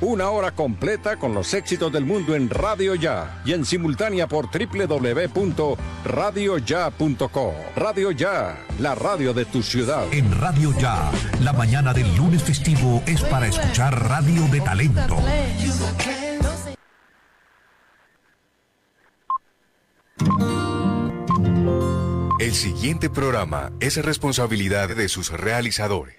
Una hora completa con los éxitos del mundo en Radio Ya y en simultánea por www.radioya.co. Radio Ya, la radio de tu ciudad. En Radio Ya, la mañana del lunes festivo es para escuchar radio de talento. El siguiente programa es responsabilidad de sus realizadores.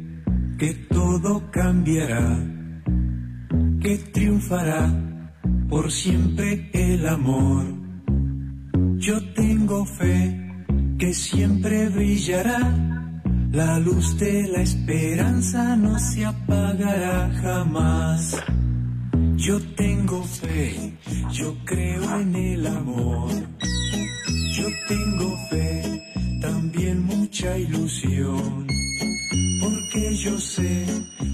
que todo cambiará, que triunfará por siempre el amor. Yo tengo fe que siempre brillará, la luz de la esperanza no se apagará jamás. Yo tengo fe, yo creo en el amor. Yo tengo fe, también mucha ilusión porque yo sé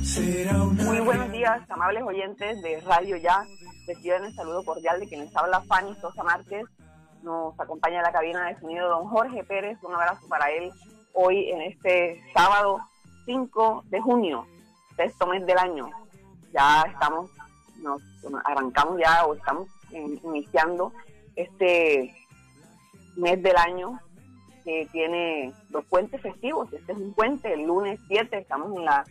será una... Muy buenos días, amables oyentes de Radio Ya. Reciben el saludo cordial de quien les habla Fanny Sosa Márquez. Nos acompaña en la cabina de sonido don Jorge Pérez. Un abrazo para él hoy en este sábado 5 de junio, sexto mes del año. Ya estamos, nos arrancamos ya o estamos iniciando este mes del año que tiene los puentes festivos. Este es un puente, el lunes 7 estamos en la,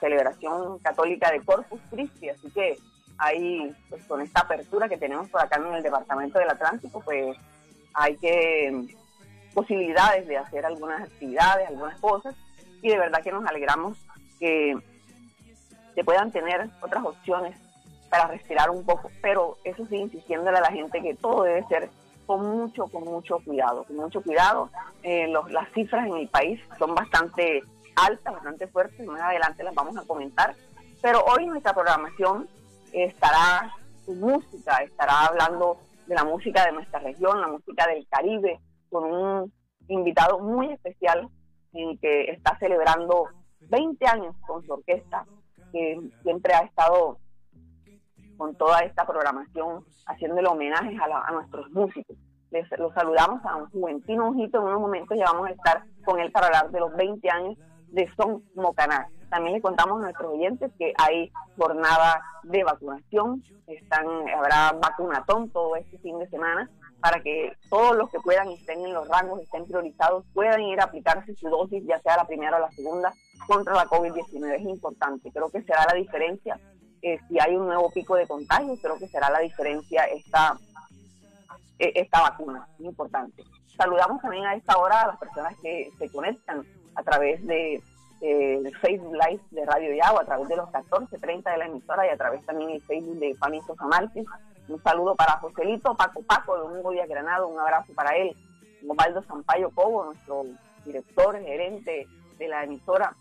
celebración católica de Corpus Christi, así que ahí, pues con esta apertura que tenemos por acá en el Departamento del Atlántico, pues hay que posibilidades de hacer algunas actividades, algunas cosas, y de verdad que nos alegramos que se puedan tener otras opciones para respirar un poco, pero eso sí, insistiéndole a la gente que todo debe ser con mucho, con mucho cuidado, con mucho cuidado. Eh, las cifras en el país son bastante altas, bastante fuertes, más adelante las vamos a comentar. Pero hoy nuestra programación estará su música, estará hablando de la música de nuestra región, la música del Caribe, con un invitado muy especial en que está celebrando 20 años con su orquesta, que siempre ha estado con toda esta programación, haciéndole homenajes a, nuestros músicos. Les, los saludamos a un Juventino Ojito, en unos momentos ya vamos a estar con él para hablar de los 20 años de Son Mocaná. También le contamos a nuestros oyentes que hay jornada de vacunación, están habrá vacunatón todo este fin de semana para que todos los que puedan estén en los rangos, estén priorizados, puedan ir a aplicarse su dosis, ya sea la primera o la segunda, contra la COVID-19. Es importante, creo que será la diferencia eh, si hay un nuevo pico de contagios, creo que será la diferencia esta, e, esta vacuna, importante. Saludamos también a esta hora a las personas que se conectan a través de, Facebook Live de Radio Yago, a través de los 14.30 de la emisora y a través también del Facebook de Fanny Sosa Un saludo para Joselito, Paco Paco, Domingo Díaz Granado, un abrazo para él. Osvaldo Sampaio Cobo, nuestro director, gerente de la emisora,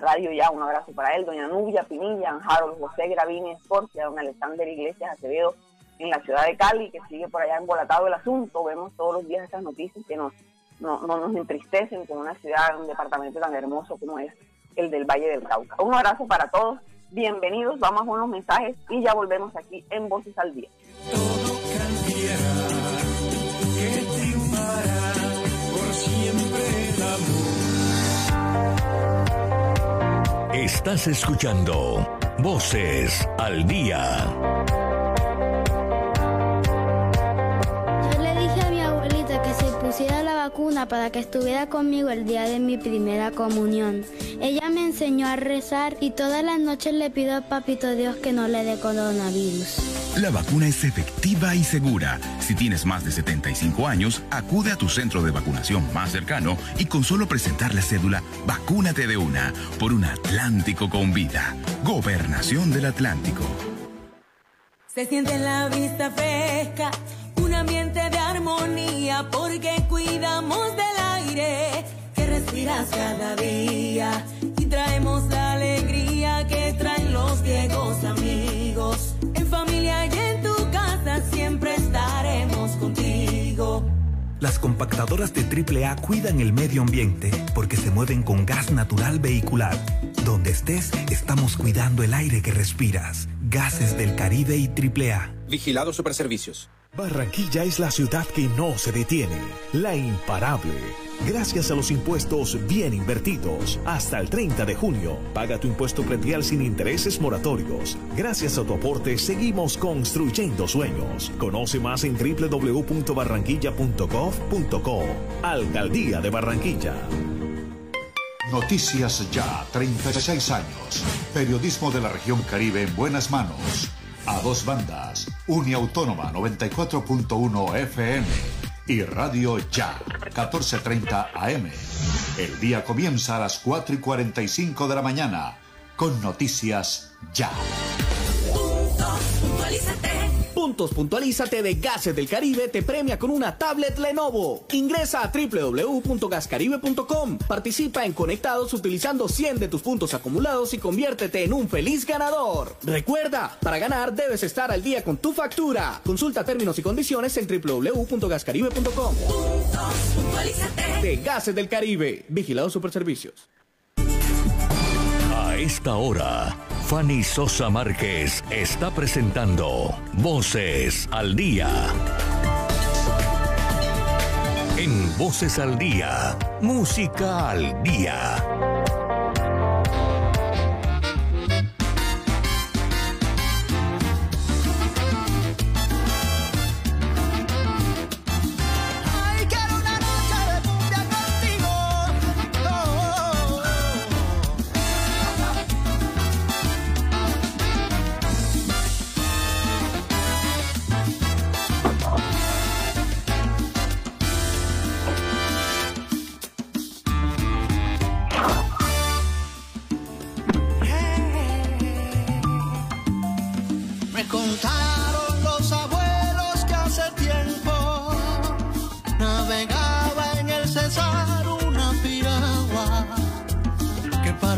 Radio Ya, un abrazo para él, doña Nubia Pinilla, Harold José Gravini Escorcia, don Alexander Iglesias Acevedo en la ciudad de Cali, que sigue por allá embolatado el asunto. Vemos todos los días estas noticias que nos, no, nos entristecen con una ciudad, un departamento tan hermoso como es el del Valle del Cauca. Un abrazo para todos, bienvenidos, vamos a unos mensajes y ya volvemos aquí en Voces al Día. Estás escuchando Voces al Día. Yo le dije a mi abuelita que se pusiera la vacuna para que estuviera conmigo el día de mi primera comunión. Ella me enseñó a rezar y todas las noches le pido a Papito Dios que no le dé coronavirus. La vacuna es efectiva y segura. Si tienes más de 75 años, acude a tu centro de vacunación más cercano y con solo presentar la cédula, vacúnate de una por un Atlántico con vida. Gobernación del Atlántico. Se siente la vista fresca, un ambiente de armonía porque cuidamos del aire más cada día Las compactadoras de AAA cuidan el medio ambiente porque se mueven con gas natural vehicular. Donde estés, estamos cuidando el aire que respiras. Gases del Caribe y AAA. Vigilado Superservicios. Barranquilla es la ciudad que no se detiene, la imparable. Gracias a los impuestos bien invertidos. Hasta el 30 de junio, paga tu impuesto predial sin intereses moratorios. Gracias a tu aporte, seguimos construyendo sueños. Conoce más en www.barranquilla.gov.co. Alcaldía de Barranquilla. Noticias Ya, 36 años. Periodismo de la región Caribe en buenas manos. A dos bandas. Uniautónoma 94.1 FM y Radio Ya 1430 AM. El día comienza a las 4 y 45 de la mañana con Noticias Ya. Puntualízate de Gases del Caribe te premia con una tablet Lenovo. Ingresa a www.gascaribe.com. Participa en Conectados utilizando 100 de tus puntos acumulados y conviértete en un feliz ganador. Recuerda, para ganar debes estar al día con tu factura. Consulta términos y condiciones en www.gascaribe.com. De Gases del Caribe. Vigilado Superservicios. A esta hora, Fanny Sosa Márquez está presentando Voces al Día. En Voces al Día, Música al Día.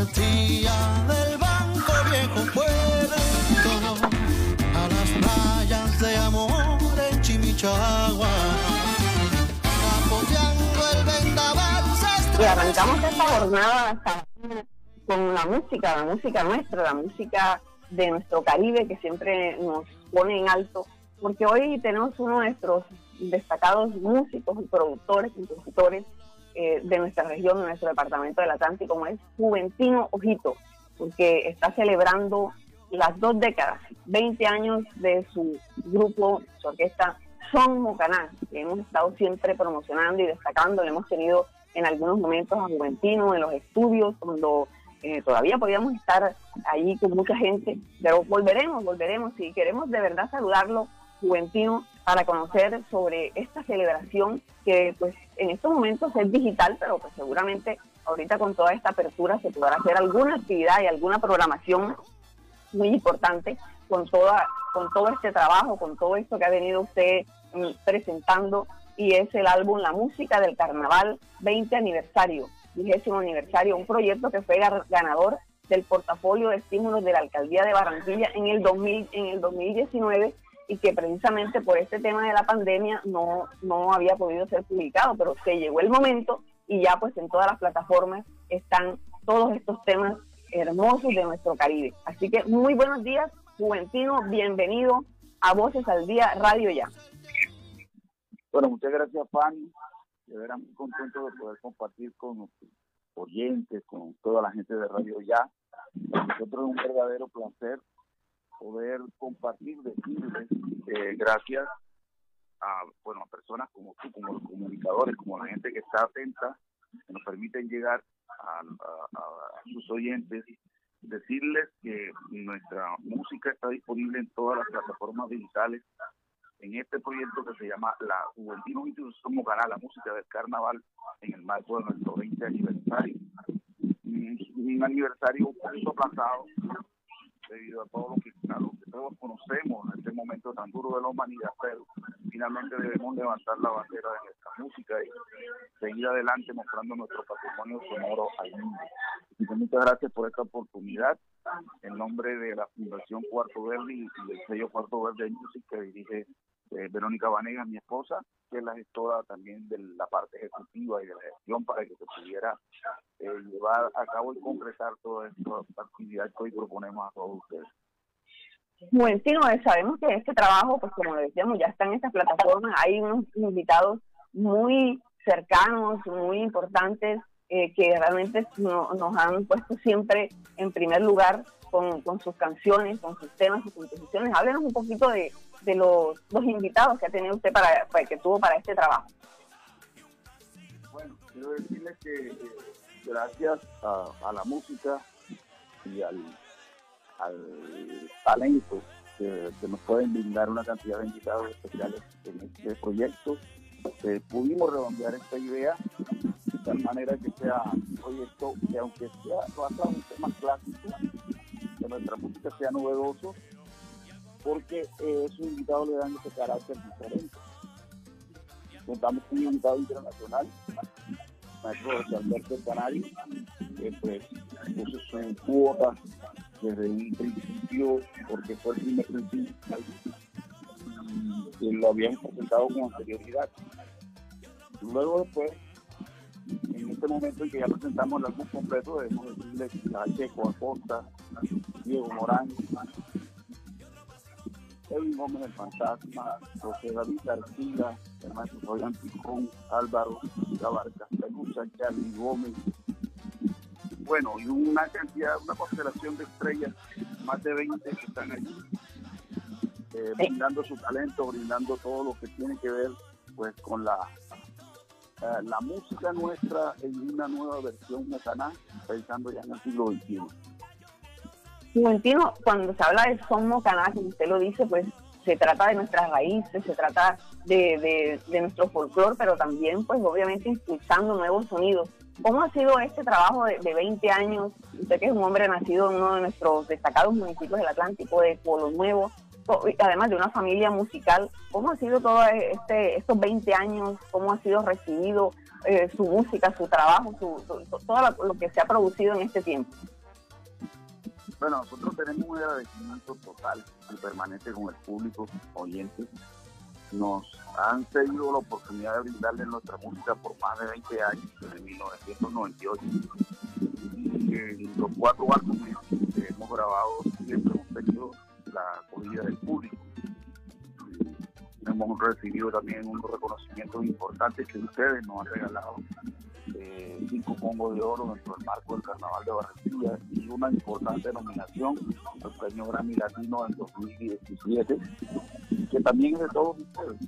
Del banco viejo puerto a las playas de amor en Chimichagua. Apoyando el vendaval Y arrancamos esta jornada con la música, la música nuestra, la música de nuestro Caribe que siempre nos pone en alto, porque hoy tenemos uno de nuestros destacados músicos y productores, compositores eh, de nuestra región, de nuestro departamento del Atlántico, como es Juventino Ojito, porque está celebrando las dos décadas, 20 años de su grupo, su orquesta Son Mocaná, que hemos estado siempre promocionando y destacando, le hemos tenido en algunos momentos a Juventino en los estudios, cuando eh, todavía podíamos estar allí con mucha gente, pero volveremos, volveremos y queremos de verdad saludarlo, Juventino, para conocer sobre esta celebración que pues en estos momentos es digital, pero pues seguramente ahorita con toda esta apertura se podrá hacer alguna actividad y alguna programación muy importante con toda con todo este trabajo, con todo esto que ha venido usted mm, presentando. Y es el álbum La Música del Carnaval 20 aniversario, vigésimo aniversario, un proyecto que fue ganador del portafolio de estímulos de la Alcaldía de Barranquilla en el 2000, en el 2019 y que precisamente por este tema de la pandemia no, no había podido ser publicado, pero que llegó el momento y ya pues en todas las plataformas están todos estos temas hermosos de nuestro Caribe. Así que muy buenos días, Juventino, bienvenido a Voces al Día Radio Ya. Bueno, muchas gracias, Fanny. De veras muy contento de poder compartir con nuestros oyentes, con toda la gente de Radio Ya. Para nosotros es un verdadero placer poder compartir, decirles que gracias a, bueno, a personas como tú, como los comunicadores, como la gente que está atenta, que nos permiten llegar a, sus oyentes, decirles que nuestra música está disponible en todas las plataformas digitales en este proyecto que se llama La Juventino Institución Mocaná, la música del carnaval, en el marco de nuestro 20 aniversario. Un aniversario un poquito aplazado debido a todo lo que, a lo que todos conocemos en este momento tan duro de la humanidad, pero finalmente debemos levantar la bandera de nuestra música y seguir adelante mostrando nuestro patrimonio sonoro al mundo. muchas gracias por esta oportunidad. En nombre de la Fundación Cuarto Verde y del sello Cuarto Verde Music que dirige eh, Verónica Vanegas, mi esposa, que es la gestora también de la parte ejecutiva y de la gestión para que se pudiera eh, llevar a cabo y concretar toda esta actividad que hoy proponemos a todos ustedes. Bueno, sí, sabemos que este trabajo, pues como le decíamos, ya está en estas plataformas, hay unos invitados muy cercanos, muy importantes, eh, que realmente nos han puesto siempre en primer lugar con, sus canciones, con sus temas, sus composiciones. Háblenos un poquito de, los, los invitados que ha tenido usted para, que tuvo para este trabajo. Bueno, quiero decirles que eh, gracias a, la música y al, al talento que, nos pueden brindar una cantidad de invitados especiales en este proyecto, eh, pudimos redondear esta idea de tal manera que sea un proyecto que aunque sea basado en temas clásicos, que nuestra música sea novedoso, porque eh, esos invitados le dan ese carácter diferente. Contamos con un invitado internacional, maestro José Alberto Canario, que pues puso su cuota desde un principio, porque fue el primer principio que lo habíamos presentado con anterioridad. Luego después, en este momento en que ya presentamos el álbum completo, debemos decirle a Checo Acosta, Diego Morán, Edwin Gómez el Fantasma, José David García, el maestro Fabián Picón, Álvaro Gabarca, Pelusa, Charlie Gómez. Bueno, y una cantidad, una constelación de estrellas, más de 20 que están allí, eh, brindando su talento, brindando todo lo que tiene que ver pues con la eh, la música nuestra en una nueva versión mexicana, pensando ya en el siglo XXI. Juventino, cuando se habla de son mocaná, como usted lo dice, pues se trata de nuestras raíces, se trata de, de, nuestro folclore, pero también, pues obviamente, impulsando nuevos sonidos. ¿Cómo ha sido este trabajo de, de, 20 años? Usted que es un hombre nacido en uno de nuestros destacados municipios del Atlántico, de Polo Nuevo, además de una familia musical, ¿cómo ha sido todo este, estos 20 años? ¿Cómo ha sido recibido eh, su música, su trabajo, su, todo lo que se ha producido en este tiempo? Bueno, nosotros tenemos un agradecimiento total y permanente con el público oyente. Nos han tenido la oportunidad de brindarle nuestra música por más de 20 años, desde 1998. Y en los cuatro álbumes que hemos grabado siempre hemos tenido la acogida del público. Hemos recibido también unos reconocimientos importantes que ustedes nos han regalado eh, cinco Congo de Oro dentro del marco del Carnaval de Barranquilla y una importante nominación al Premio Grammy Latino en 2017, que también es de todos ustedes.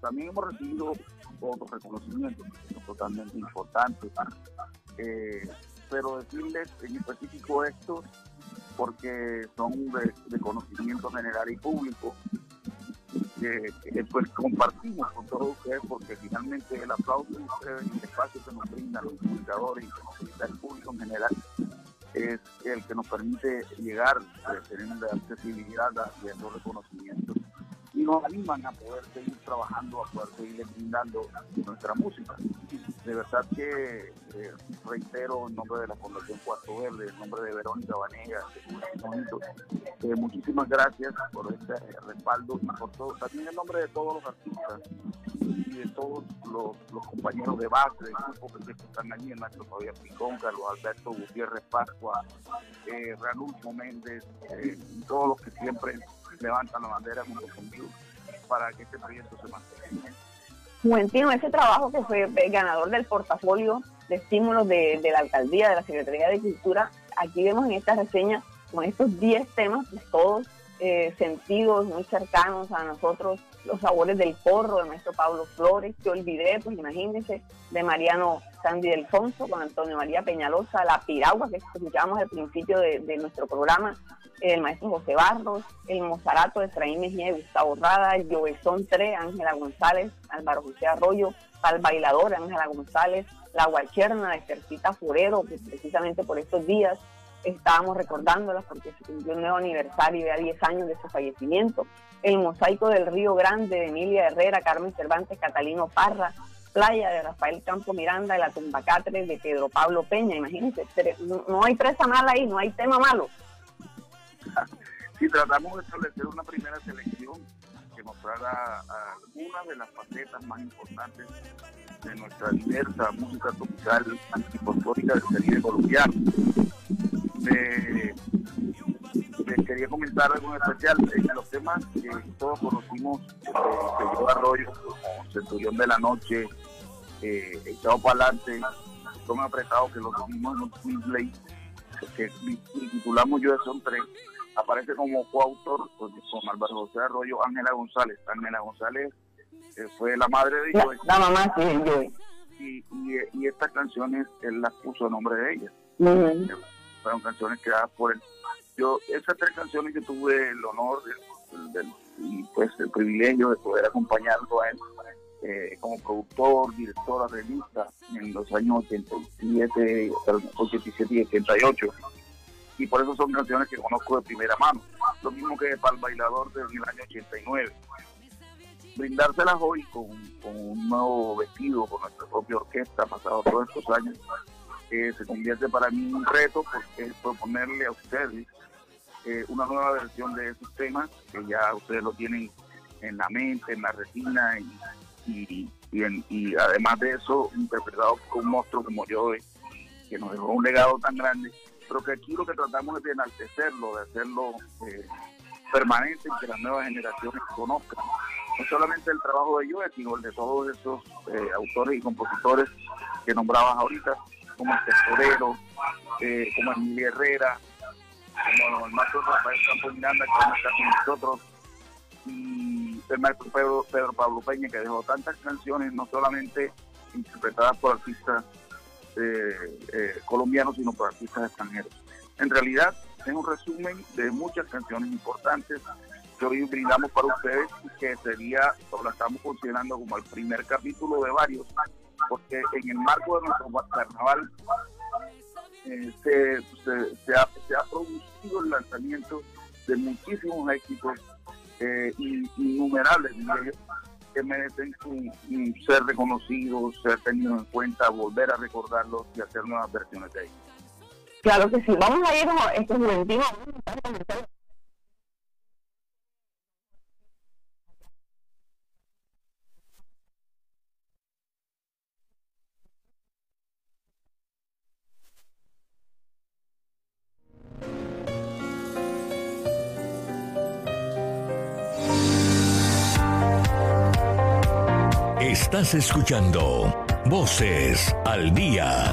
También hemos recibido otros reconocimientos totalmente importantes, eh, pero decirles en específico estos porque son de conocimiento general y público que, pues compartimos con todos ustedes porque finalmente el aplauso de y el espacio que nos brindan los comunicadores y que nos el público en general es el que nos permite llegar a tener la accesibilidad haciendo reconocimiento. y nos animan a poder seguir trabajando, a poder seguir brindando nuestra música. De verdad que eh, reitero en nombre de la Fundación Cuarto Verde, en nombre de Verónica Vanegas, eh, muchísimas gracias por este respaldo por todo, también en nombre de todos los artistas y de todos los, compañeros de base del grupo que están allí, el maestro Fabián Picón, Carlos Alberto Gutiérrez Pascua, eh, Ranulfo Méndez, eh, todos los que siempre levantan la bandera junto conmigo para que este proyecto se mantenga. Juventino, ese trabajo que fue ganador del portafolio de estímulos de, la alcaldía, de la Secretaría de Cultura, aquí vemos en esta reseña con estos 10 temas, pues, todos eh, sentidos muy cercanos a nosotros, los sabores del porro de maestro Pablo Flores, que olvidé, pues imagínense, de Mariano Sandy Delfonso, con Antonio María Peñalosa, La Piragua, que escuchábamos al principio de, nuestro programa, el maestro José Barros, el Mozarato de Efraín Mejía y Gustavo Rada, el Llovesón 3, Ángela González, Álvaro José Arroyo, Pal Bailador, Ángela González, La Guacherna de Cercita Furero, que precisamente por estos días estábamos recordándolas porque se cumplió un nuevo aniversario, ya 10 años de su fallecimiento. El mosaico del Río Grande de Emilia Herrera, Carmen Cervantes, Catalino Parra, Playa de Rafael Campo Miranda, y la Tumbacatre de Pedro Pablo Peña, imagínense, no, hay presa mala ahí, no hay tema malo. Si tratamos de establecer una primera selección que mostrara algunas de las facetas más importantes de nuestra diversa música tropical antipostórica del Caribe colombiano. Les quería comentar algo en especial. En los temas que todos conocimos, eh, que yo arroyo como Centurión de la Noche, eh, Echado para adelante, son apretados que los vimos en un que titulamos Yo de Son Tres, aparece como coautor con, con Álvaro José Arroyo, Ángela González. Ángela González fue la madre de Joey. La, mamá, sí, Y, y, y, estas canciones él las puso a nombre de ella. Fueron canciones creadas por él. Yo, esas tres canciones que tuve el honor y pues el privilegio de poder acompañarlo a él eh, como productor, director, arreglista en los años 87, 87 y 88. Y por eso son canciones que conozco de primera mano. Lo mismo que para el bailador del año 89 brindárselas hoy con, un nuevo vestido, con nuestra propia orquesta, pasado todos estos años, eh, se convierte para mí un reto porque es proponerle a ustedes eh, una nueva versión de esos temas que ya ustedes lo tienen en la mente, en la retina y, y, además de eso interpretado por un monstruo como yo que nos dejó un legado tan grande, pero que aquí lo que tratamos es de enaltecerlo, de hacerlo eh, permanente y que las nuevas generaciones conozcan. No solamente el trabajo de Joe, sino el de todos esos eh, autores y compositores que nombrabas ahorita, como el Tesorero, eh, como Emilia Herrera, como el maestro Rafael Campos Miranda, que está con nosotros, y el maestro Pedro, Pablo Peña, que dejó tantas canciones, no solamente interpretadas por artistas eh, colombianos, sino por artistas extranjeros. En realidad, es un resumen de muchas canciones importantes que hoy brindamos para ustedes y que sería, o la estamos considerando como el primer capítulo de varios, porque en el marco de nuestro carnaval eh, se, se, ha, producido el lanzamiento de muchísimos éxitos eh, innumerables, que merecen ser reconocidos, ser tenidos en cuenta, volver a recordarlos y hacer nuevas versiones de ellos. Claro que sí, vamos a ir este momentito Estás escuchando Voces al Día.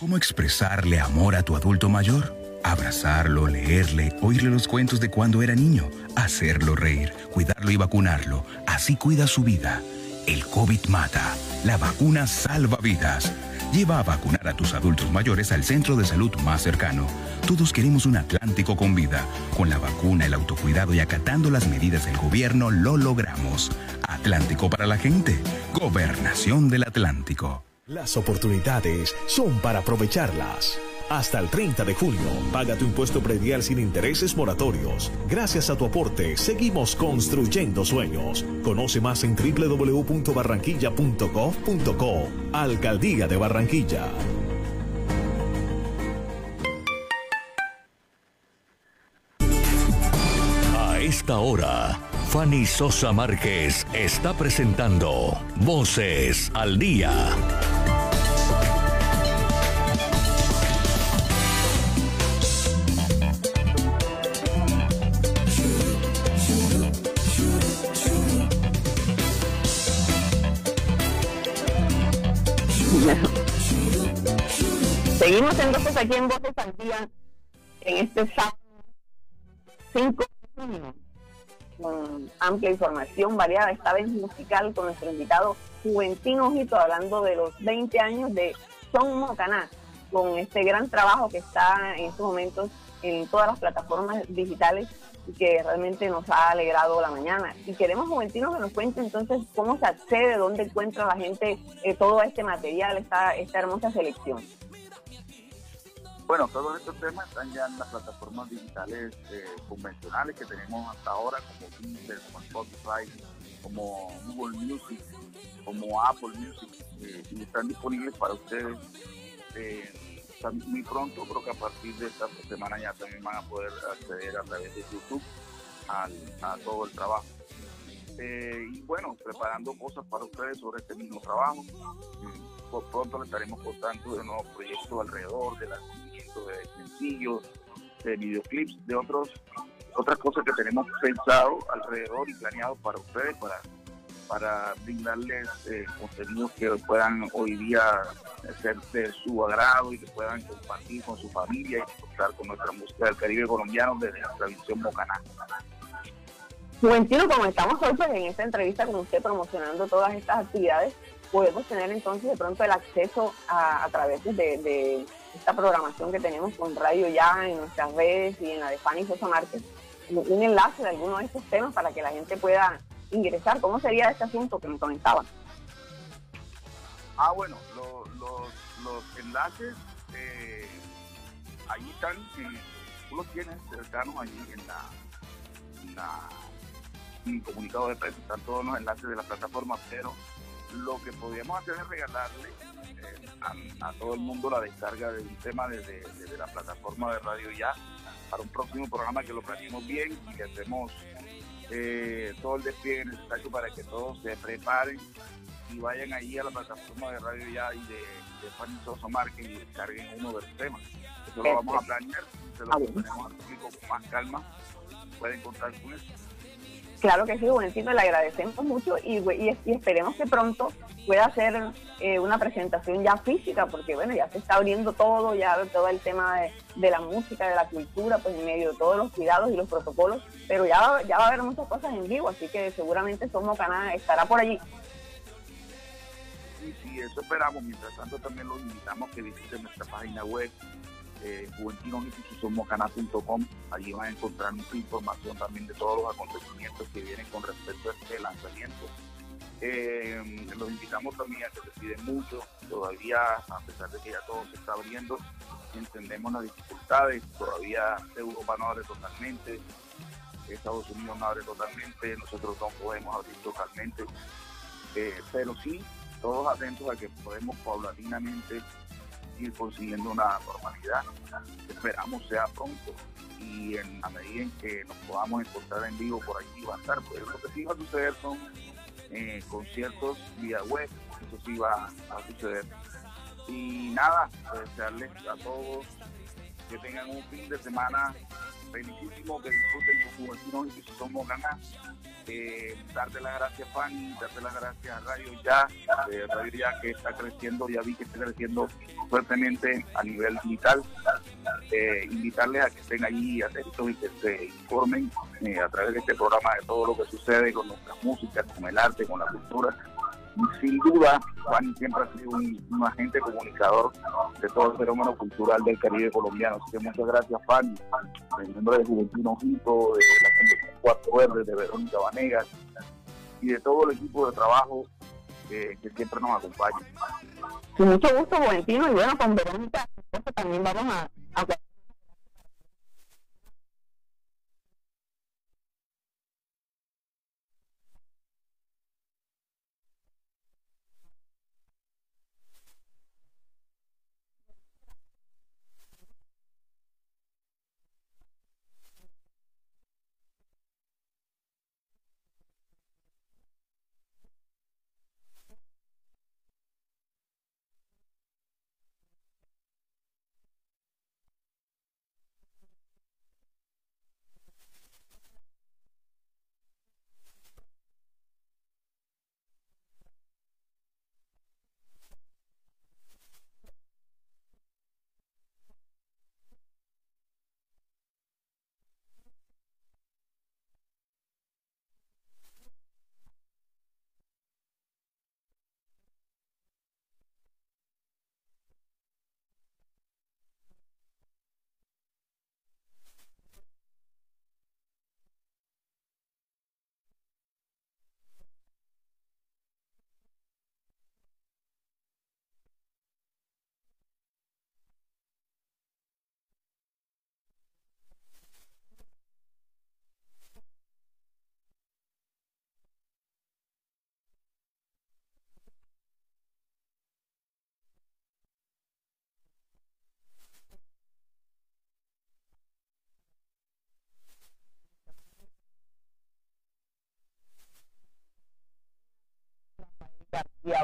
¿Cómo expresarle amor a tu adulto mayor? Abrazarlo, leerle, oírle los cuentos de cuando era niño, hacerlo reír, cuidarlo y vacunarlo. Así cuida su vida. El COVID mata. La vacuna salva vidas. Lleva a vacunar a tus adultos mayores al centro de salud más cercano. Todos queremos un Atlántico con vida. Con la vacuna, el autocuidado y acatando las medidas del gobierno lo logramos. Atlántico para la gente. Gobernación del Atlántico. Las oportunidades son para aprovecharlas. Hasta el 30 de junio, paga tu impuesto predial sin intereses moratorios. Gracias a tu aporte, seguimos construyendo sueños. Conoce más en www.barranquilla.gov.co. Alcaldía de Barranquilla. A esta hora. Fanny Sosa Márquez está presentando Voces al Día. Aquí en Voces al Día en este sábado 5 de con amplia información variada, esta vez musical con nuestro invitado Juventín Ojito hablando de los 20 años de Son Mocaná, con este gran trabajo que está en estos momentos en todas las plataformas digitales y que realmente nos ha alegrado la mañana. Y queremos, Juventino, que nos cuente entonces cómo se accede, dónde encuentra la gente eh, todo este material, esta, esta hermosa selección. Bueno, todos estos temas están ya en las plataformas digitales eh, convencionales que tenemos hasta ahora, como Deezer, como Spotify, como Google Music, como Apple Music, eh, y están disponibles para ustedes eh, muy pronto. Creo que a partir de esta semana ya también van a poder acceder a través de YouTube a todo el trabajo. y bueno, preparando cosas para ustedes sobre este mismo trabajo. por pronto le estaremos contando de nuevos proyectos alrededor de la de sencillos, de videoclips, de otros otras cosas que tenemos pensado alrededor y planeado para ustedes, para, para brindarles eh, contenidos que puedan hoy día ser de su agrado y que puedan compartir con su familia y disfrutar con nuestra música del Caribe colombiano desde nuestra visión Mocaná. Juventino, como estamos hoy pues, en esta entrevista con usted promocionando todas estas actividades, podemos tener entonces de pronto el acceso a, través de esta programación que tenemos con Radio Ya en nuestras redes y en la de Fanny Sosa Márquez, un enlace de alguno de estos temas para que la gente pueda ingresar. ¿Cómo sería este asunto que me comentaban? Ah, bueno, los enlaces eh, ahí están, tú los tienes cercanos allí en la, la en comunicado de prensa, están todos los enlaces de la plataforma, pero lo que podríamos hacer es regalarle eh, a, todo el mundo la descarga de un tema desde, la plataforma de Radio Ya para un próximo programa que lo planeemos bien y que hacemos eh, todo el despliegue necesario para que todos se preparen y vayan ahí a la plataforma de Radio Ya y de, de Fanny Sosa y descarguen uno de los temas. Eso lo vamos a planear, se lo ponemos al público con más calma, pueden contar con eso. Claro que sí, Buencito, le agradecemos mucho y, esperemos que pronto pueda hacer eh, una presentación ya física, porque bueno, ya se está abriendo todo, ya todo el tema de, la música, de la cultura, pues en medio de todos los cuidados y los protocolos, pero ya, ya va a haber muchas cosas en vivo, así que seguramente Somos Canal estará por allí. Sí, sí, eso esperamos. Mientras tanto, también los invitamos a que visiten nuestra página web eh, Allí van a encontrar mucha información también de todos los acontecimientos que vienen con respecto a este lanzamiento. Eh, los invitamos también a que se piden mucho. Todavía, a pesar de que ya todo se está abriendo, entendemos las dificultades. Todavía Europa no abre totalmente, Estados Unidos no abre totalmente, nosotros no podemos abrir totalmente. Eh, pero sí, todos atentos a que podemos paulatinamente ir consiguiendo una normalidad. Esperamos sea pronto y en la medida en que nos podamos encontrar en vivo por allí va a estar. Pues lo que sí va a suceder son eh, conciertos vía web, eso sí va a suceder. Y nada, desearles a todos que tengan un fin de semana felicísimo, que disfruten con juventud y que somos ganas eh, darte las gracias Fanny, darte las gracias a Radio Ya, eh, Radio Ya que está creciendo, ya vi que está creciendo fuertemente a nivel digital. Eh, invitarles a que estén allí atentos y que se informen eh, a través de este programa de todo lo que sucede con nuestra música, con el arte, con la cultura. Sin duda, Fanny siempre ha sido un, agente comunicador de todo el fenómeno cultural del Caribe colombiano. Así que muchas gracias, Fanny, en nombre de Juventud Ojito, de la Cuatro Verdes, de Verónica Vanegas y de todo el equipo de trabajo que, siempre nos acompaña. Con mucho gusto, Juventino, y bueno, con Verónica también vamos a, a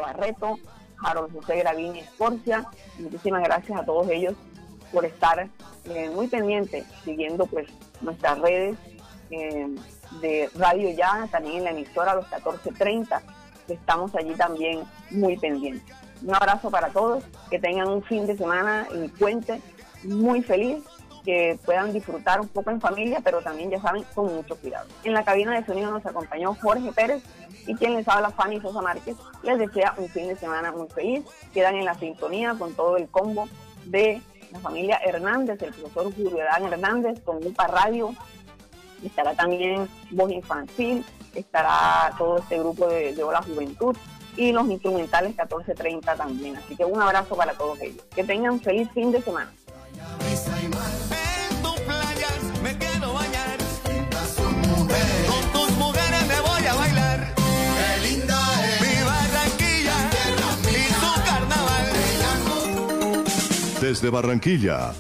Barreto, Harold José Gravini Escorcia. Muchísimas gracias a todos ellos por estar eh, muy pendientes, siguiendo pues nuestras redes eh, de Radio Ya, también en la emisora a los 14.30, estamos allí también muy pendientes. Un abrazo para todos, que tengan un fin de semana y puente muy feliz, que puedan disfrutar un poco en familia, pero también, ya saben, con mucho cuidado. En la cabina de sonido nos acompañó Jorge Pérez y quien les habla, Fanny Sosa Márquez, les desea un fin de semana muy feliz. Quedan en la sintonía con todo el combo de la familia Hernández, el profesor Julio Edán Hernández con UPA Radio. Estará también Voz Infantil, estará todo este grupo de, de Hola Juventud y los instrumentales 1430 también. Así que un abrazo para todos ellos. Que tengan feliz fin de semana. Desde Barranquilla,